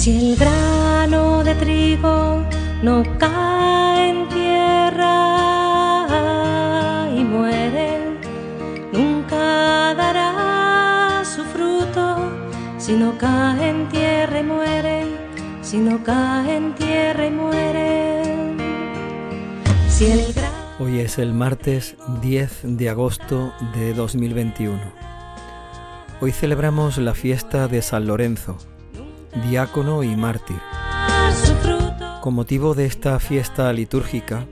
Si el grano de trigo no cae en tierra y muere, nunca dará su fruto. Si no cae en tierra y muere, si no cae en tierra y muere. Hoy es el martes 10 de agosto de 2021. Hoy celebramos la fiesta de San Lorenzo diácono y mártir. Con motivo de esta fiesta litúrgica,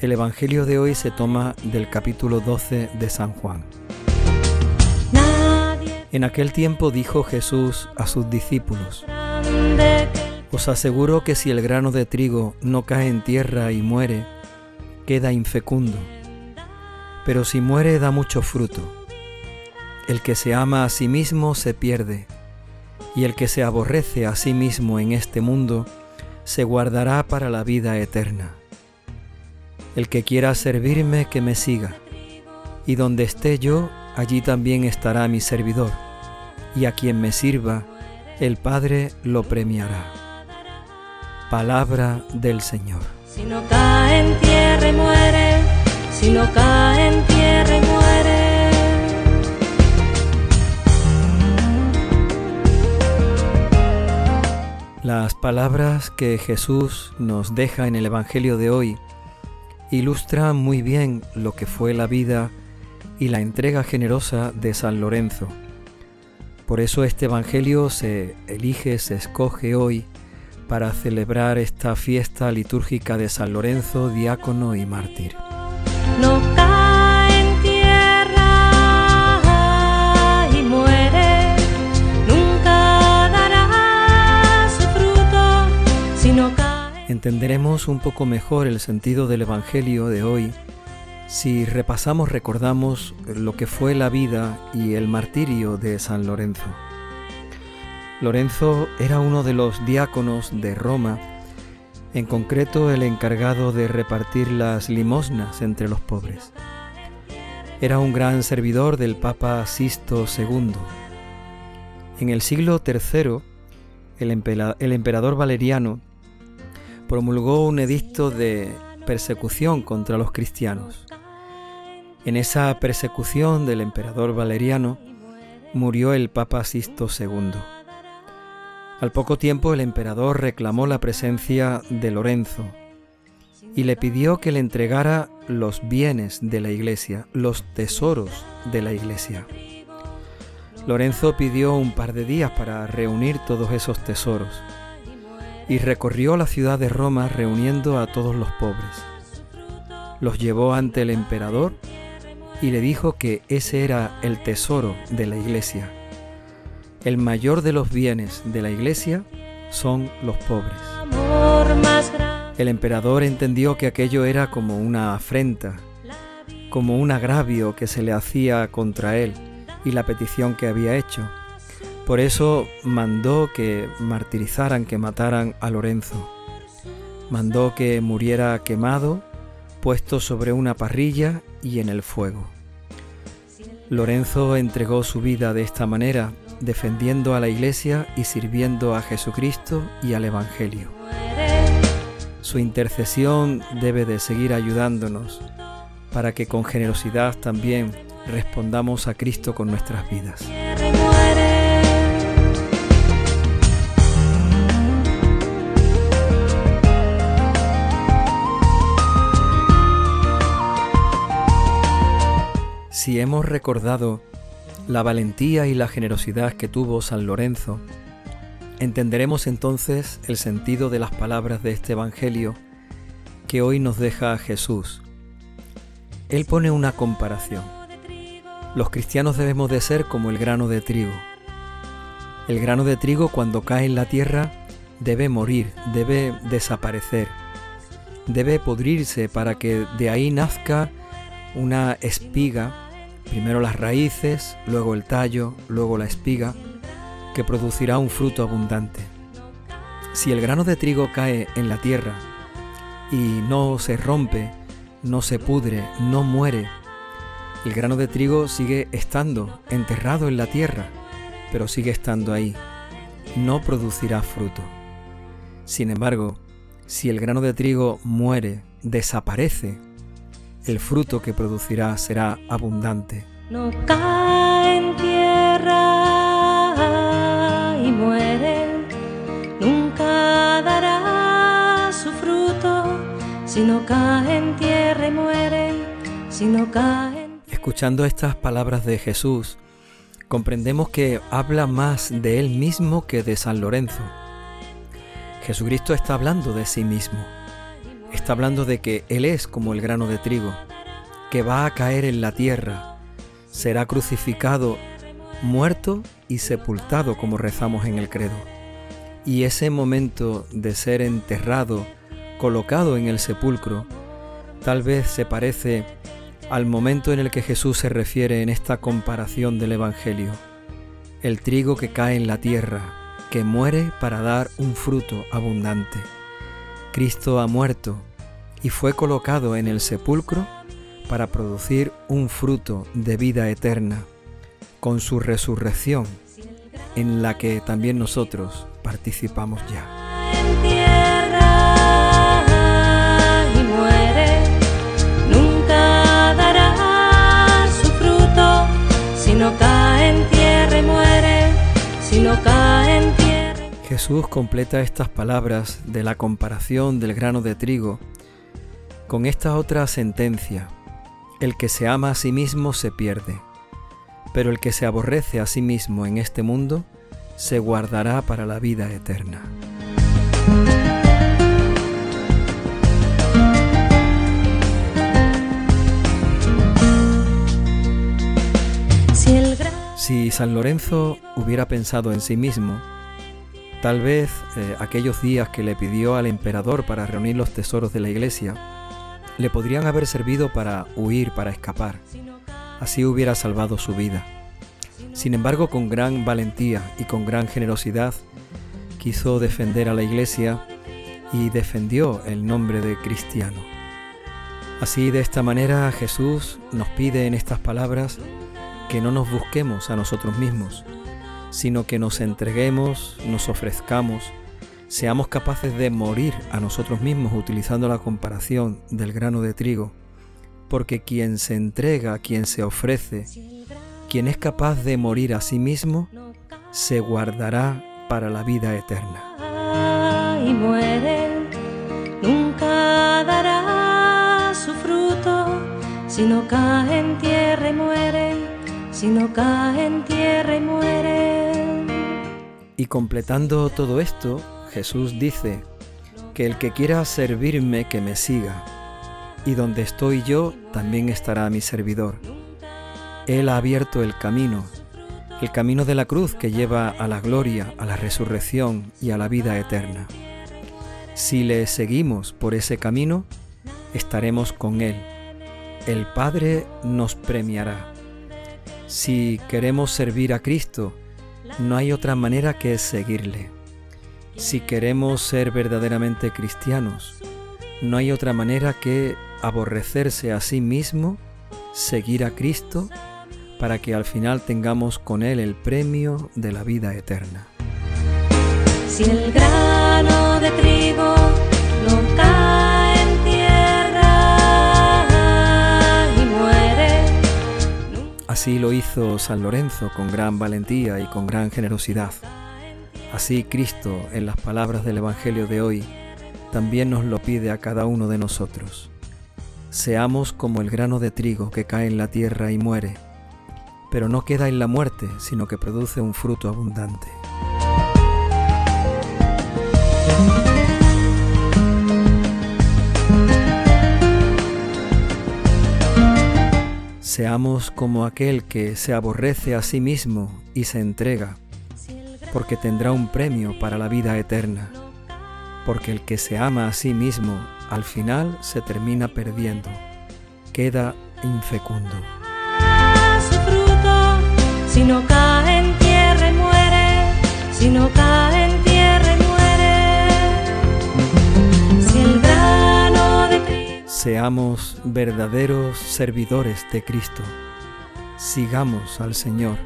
el Evangelio de hoy se toma del capítulo 12 de San Juan. En aquel tiempo dijo Jesús a sus discípulos, Os aseguro que si el grano de trigo no cae en tierra y muere, queda infecundo, pero si muere da mucho fruto. El que se ama a sí mismo se pierde y el que se aborrece a sí mismo en este mundo, se guardará para la vida eterna. El que quiera servirme, que me siga, y donde esté yo, allí también estará mi servidor, y a quien me sirva, el Padre lo premiará. Palabra del Señor. Si no cae en tierra muere, si no cae en tierra muere. Las palabras que Jesús nos deja en el Evangelio de hoy ilustran muy bien lo que fue la vida y la entrega generosa de San Lorenzo. Por eso este Evangelio se elige, se escoge hoy para celebrar esta fiesta litúrgica de San Lorenzo, diácono y mártir. Entenderemos un poco mejor el sentido del Evangelio de hoy si repasamos, recordamos lo que fue la vida y el martirio de San Lorenzo. Lorenzo era uno de los diáconos de Roma, en concreto el encargado de repartir las limosnas entre los pobres. Era un gran servidor del Papa Sisto II. En el siglo III, el, emperador Valeriano promulgó un edicto de persecución contra los cristianos. En esa persecución del emperador Valeriano murió el Papa Sisto II. Al poco tiempo el emperador reclamó la presencia de Lorenzo y le pidió que le entregara los bienes de la iglesia, los tesoros de la iglesia. Lorenzo pidió un par de días para reunir todos esos tesoros y recorrió la ciudad de Roma reuniendo a todos los pobres. Los llevó ante el emperador y le dijo que ese era el tesoro de la iglesia. El mayor de los bienes de la iglesia son los pobres. El emperador entendió que aquello era como una afrenta, como un agravio que se le hacía contra él y la petición que había hecho por eso mandó que martirizaran, que mataran a Lorenzo. Mandó que muriera quemado, puesto sobre una parrilla y en el fuego. Lorenzo entregó su vida de esta manera, defendiendo a la Iglesia y sirviendo a Jesucristo y al Evangelio. Su intercesión debe de seguir ayudándonos para que con generosidad también respondamos a Cristo con nuestras vidas. Si hemos recordado la valentía y la generosidad que tuvo San Lorenzo, entenderemos entonces el sentido de las palabras de este Evangelio que hoy nos deja Jesús. Él pone una comparación. Los cristianos debemos de ser como el grano de trigo. El grano de trigo cuando cae en la tierra debe morir, debe desaparecer, debe pudrirse para que de ahí nazca una espiga primero las raíces, luego el tallo, luego la espiga, que producirá un fruto abundante. Si el grano de trigo cae en la tierra y no se rompe, no se pudre, no muere, el grano de trigo sigue estando enterrado en la tierra, pero sigue estando ahí. no producirá fruto. Sin embargo, si el grano de trigo muere, desaparece, el fruto que producirá será abundante. No cae en tierra y muere, nunca dará su fruto, si no cae en tierra y muere, si no cae en... Escuchando estas palabras de Jesús, comprendemos que habla más de él mismo que de San Lorenzo. Jesucristo está hablando de sí mismo. Está hablando de que Él es como el grano de trigo, que va a caer en la tierra, será crucificado, muerto y sepultado como rezamos en el credo. Y ese momento de ser enterrado, colocado en el sepulcro, tal vez se parece al momento en el que Jesús se refiere en esta comparación del Evangelio. El trigo que cae en la tierra, que muere para dar un fruto abundante. Cristo ha muerto y fue colocado en el sepulcro para producir un fruto de vida eterna, con su resurrección, en la que también nosotros participamos ya. Si no cae en tierra y muere, si no cae en tierra. Jesús completa estas palabras de la comparación del grano de trigo con esta otra sentencia. El que se ama a sí mismo se pierde, pero el que se aborrece a sí mismo en este mundo se guardará para la vida eterna. Si San Lorenzo hubiera pensado en sí mismo, tal vez eh, aquellos días que le pidió al emperador para reunir los tesoros de la iglesia, le podrían haber servido para huir, para escapar. Así hubiera salvado su vida. Sin embargo, con gran valentía y con gran generosidad, quiso defender a la iglesia y defendió el nombre de cristiano. Así, de esta manera, Jesús nos pide en estas palabras que no nos busquemos a nosotros mismos, sino que nos entreguemos, nos ofrezcamos, seamos capaces de morir a nosotros mismos utilizando la comparación del grano de trigo, porque quien se entrega, quien se ofrece, quien es capaz de morir a sí mismo, se guardará para la vida eterna. y muere, nunca dará su fruto, si cae en tierra y muere, si no cae en tierra y muere. Y completando todo esto, Jesús dice que el que quiera servirme, que me siga, y donde estoy yo, también estará mi servidor. Él ha abierto el camino, el camino de la cruz que lleva a la gloria, a la resurrección y a la vida eterna. Si le seguimos por ese camino, estaremos con Él. El Padre nos premiará. Si queremos servir a Cristo, no hay otra manera que seguirle. Si queremos ser verdaderamente cristianos, no hay otra manera que aborrecerse a sí mismo, seguir a Cristo, para que al final tengamos con Él el premio de la vida eterna. Si el grano de Así lo hizo San Lorenzo con gran valentía y con gran generosidad. Así Cristo, en las palabras del Evangelio de hoy, también nos lo pide a cada uno de nosotros. Seamos como el grano de trigo que cae en la tierra y muere, pero no queda en la muerte, sino que produce un fruto abundante. Seamos como aquel que se aborrece a sí mismo y se entrega, porque tendrá un premio para la vida eterna, porque el que se ama a sí mismo al final se termina perdiendo, queda infecundo. Seamos verdaderos servidores de Cristo. Sigamos al Señor,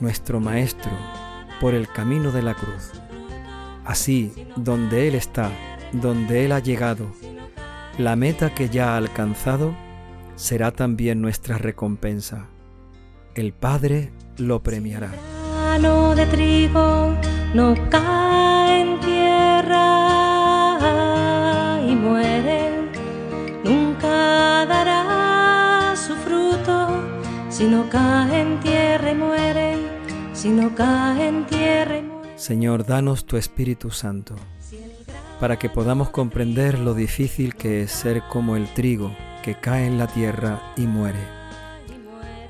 nuestro Maestro, por el camino de la cruz. Así, donde Él está, donde Él ha llegado, la meta que ya ha alcanzado será también nuestra recompensa. El Padre lo premiará. Si no cae en tierra y muere, si no cae en tierra y muere. Señor, danos tu Espíritu Santo para que podamos comprender lo difícil que es ser como el trigo que cae en la tierra y muere.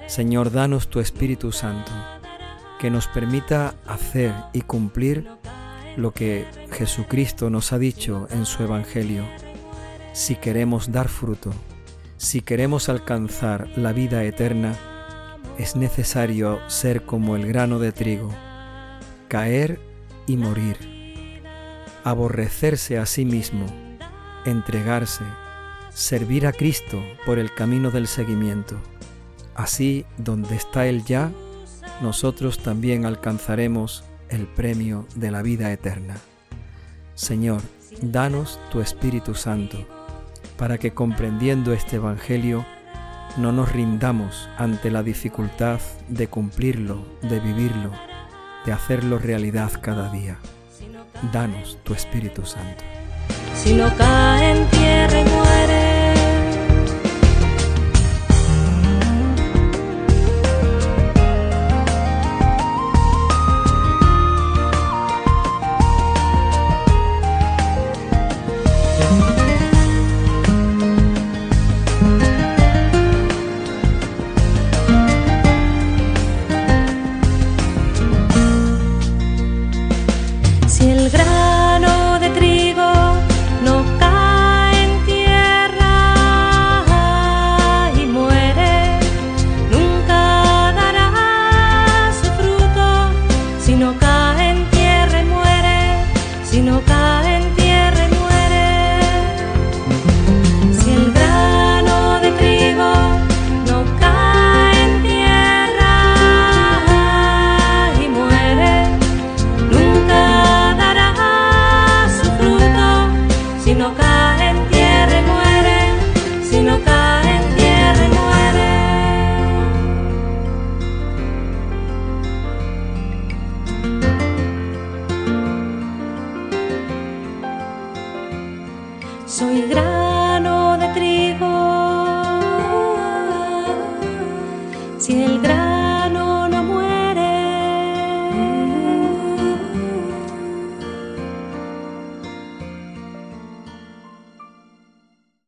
Señor, danos tu Espíritu Santo, que nos permita hacer y cumplir lo que Jesucristo nos ha dicho en su Evangelio. Si queremos dar fruto, si queremos alcanzar la vida eterna, es necesario ser como el grano de trigo, caer y morir aborrecerse a sí mismo, entregarse, servir a Cristo por el camino del seguimiento. Así, donde está Él ya, nosotros también alcanzaremos el premio de la vida eterna. Señor, danos tu Espíritu Santo, para que comprendiendo este Evangelio, no nos rindamos ante la dificultad de cumplirlo, de vivirlo, de hacerlo realidad cada día danos tu Espíritu Santo. Si no cae en tierra y muere.